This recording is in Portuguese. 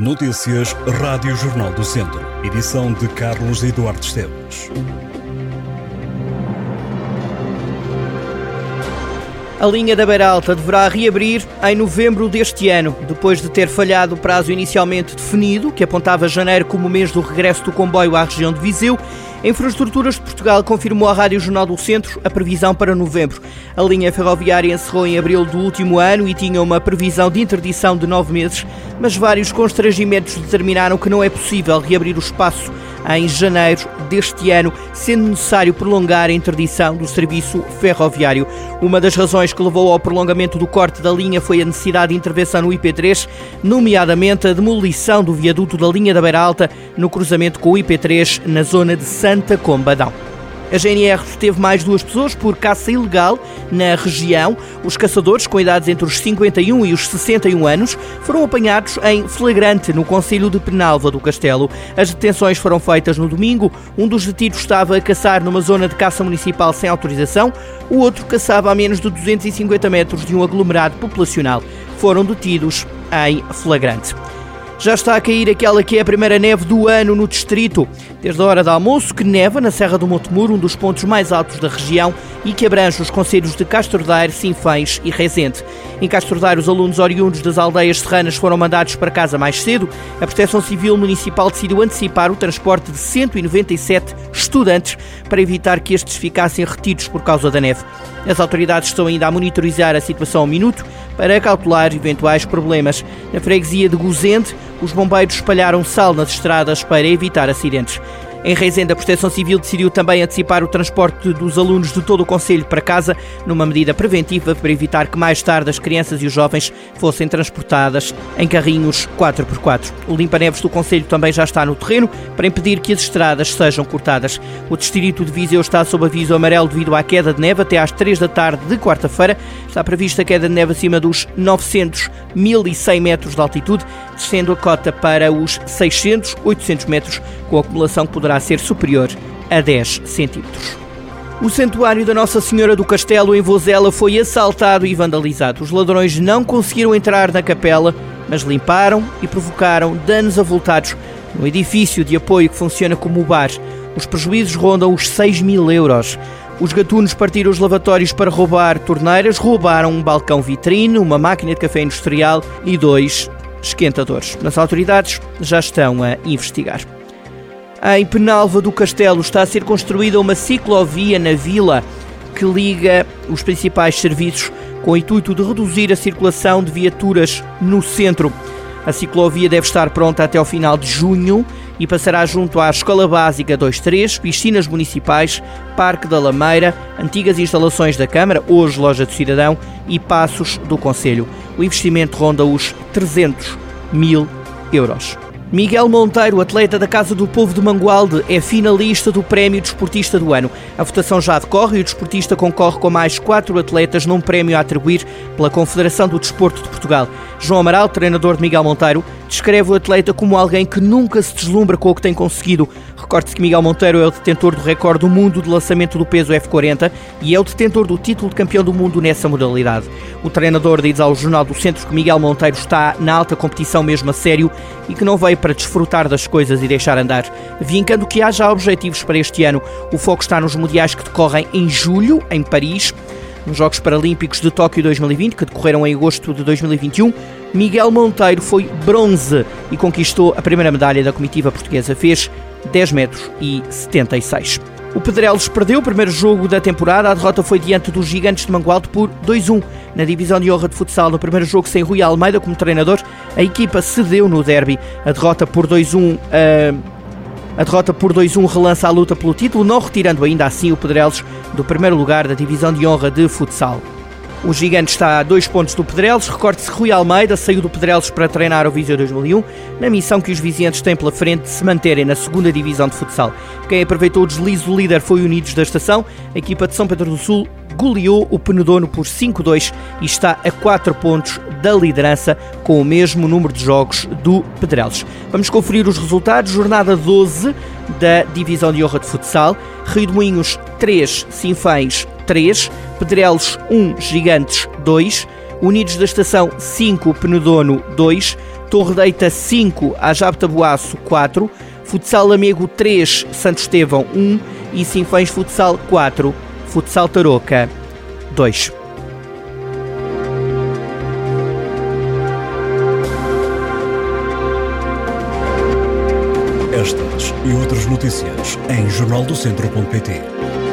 Notícias Rádio Jornal do Centro. Edição de Carlos Eduardo Esteves. A linha da Beira Alta deverá reabrir em novembro deste ano, depois de ter falhado o prazo inicialmente definido, que apontava janeiro como mês do regresso do comboio à região de Viseu. Infraestruturas de Portugal confirmou à Rádio Jornal do Centro a previsão para novembro. A linha ferroviária encerrou em abril do último ano e tinha uma previsão de interdição de nove meses, mas vários constrangimentos determinaram que não é possível reabrir o espaço em janeiro deste ano, sendo necessário prolongar a interdição do serviço ferroviário. Uma das razões que levou ao prolongamento do corte da linha foi a necessidade de intervenção no IP3, nomeadamente a demolição do viaduto da linha da Beira Alta no cruzamento com o IP3 na zona de Santa Combadão. A GNR teve mais duas pessoas por caça ilegal na região. Os caçadores, com idades entre os 51 e os 61 anos, foram apanhados em flagrante no Conselho de Penalva do Castelo. As detenções foram feitas no domingo. Um dos detidos estava a caçar numa zona de caça municipal sem autorização, o outro caçava a menos de 250 metros de um aglomerado populacional. Foram detidos em flagrante. Já está a cair aquela que é a primeira neve do ano no distrito. Desde a hora do almoço, que neva na Serra do Montemuro, um dos pontos mais altos da região e que abrange os concelhos de Castro Daire, Sinfães e Rezende. Em Castro Daire, os alunos oriundos das aldeias serranas foram mandados para casa mais cedo. A Proteção Civil Municipal decidiu antecipar o transporte de 197 estudantes para evitar que estes ficassem retidos por causa da neve. As autoridades estão ainda a monitorizar a situação ao minuto para cautelar eventuais problemas. Na freguesia de Gozende, os bombeiros espalharam sal nas estradas para evitar acidentes. Em Reisende, a Proteção Civil decidiu também antecipar o transporte dos alunos de todo o Conselho para casa, numa medida preventiva para evitar que mais tarde as crianças e os jovens fossem transportadas em carrinhos 4x4. O limpa-neves do Conselho também já está no terreno para impedir que as estradas sejam cortadas. O distrito de Viseu está sob aviso amarelo devido à queda de neve até às 3 da tarde de quarta-feira. Está prevista a queda de neve acima dos 900, 1100 metros de altitude, descendo a cota para os 600, 800 metros, com acumulação que poderá poderá ser superior a 10 centímetros. O Santuário da Nossa Senhora do Castelo em Vozela foi assaltado e vandalizado. Os ladrões não conseguiram entrar na capela, mas limparam e provocaram danos avultados no edifício de apoio que funciona como bar. Os prejuízos rondam os 6 mil euros. Os gatunos partiram os lavatórios para roubar torneiras, roubaram um balcão vitrine, uma máquina de café industrial e dois esquentadores. As autoridades já estão a investigar. Em Penalva do Castelo está a ser construída uma ciclovia na vila que liga os principais serviços com o intuito de reduzir a circulação de viaturas no centro. A ciclovia deve estar pronta até ao final de junho e passará junto à Escola Básica 23, piscinas municipais, Parque da Lameira, antigas instalações da Câmara, hoje Loja do Cidadão, e Passos do Conselho. O investimento ronda os 300 mil euros. Miguel Monteiro, atleta da Casa do Povo de Mangualde, é finalista do Prémio Desportista do Ano. A votação já decorre e o desportista concorre com mais quatro atletas num prémio a atribuir pela Confederação do Desporto de Portugal. João Amaral, treinador de Miguel Monteiro, descreve o atleta como alguém que nunca se deslumbra com o que tem conseguido. Recorde-se que Miguel Monteiro é o detentor do recorde do mundo de lançamento do peso F40 e é o detentor do título de campeão do mundo nessa modalidade. O treinador diz ao Jornal do Centro que Miguel Monteiro está na alta competição mesmo a sério e que não veio para desfrutar das coisas e deixar andar. Vincando que há já objetivos para este ano. O foco está nos mundiais que decorrem em julho, em Paris. Nos Jogos Paralímpicos de Tóquio 2020, que decorreram em agosto de 2021, Miguel Monteiro foi bronze e conquistou a primeira medalha da comitiva portuguesa. Fez 10 metros e 76. O Pedrelos perdeu o primeiro jogo da temporada. A derrota foi diante dos Gigantes de Mangualde por 2-1. Na divisão de honra de futsal, no primeiro jogo sem Rui Almeida como treinador, a equipa cedeu no derby. A derrota por 2-1 uh, a derrota por 2-1 relança a luta pelo título, não retirando ainda assim o Pedrelos do primeiro lugar da divisão de honra de futsal. O gigante está a dois pontos do Pedrelos. Recorde-se Rui Almeida saiu do Pedrelos para treinar o Viseu 2001, na missão que os vizinhantes têm pela frente de se manterem na segunda divisão de futsal. Quem aproveitou o deslize do líder foi Unidos da Estação. A equipa de São Pedro do Sul goleou o Penedono por 5-2 e está a 4 pontos da liderança com o mesmo número de jogos do Pedrelos. Vamos conferir os resultados. Jornada 12 da Divisão de Honra de Futsal. Rio de Moinhos 3, Sinfães 3, Pedrelos 1, Gigantes 2, Unidos da Estação 5, Penedono 2, Torre Deita 5, Ajab Tabuaço 4, Futsal Lamego 3, Santo Estevão 1 e Sinfães Futsal 4, Futsal Tarouca 2. Estas e outras notícias em jornaldocentro.pt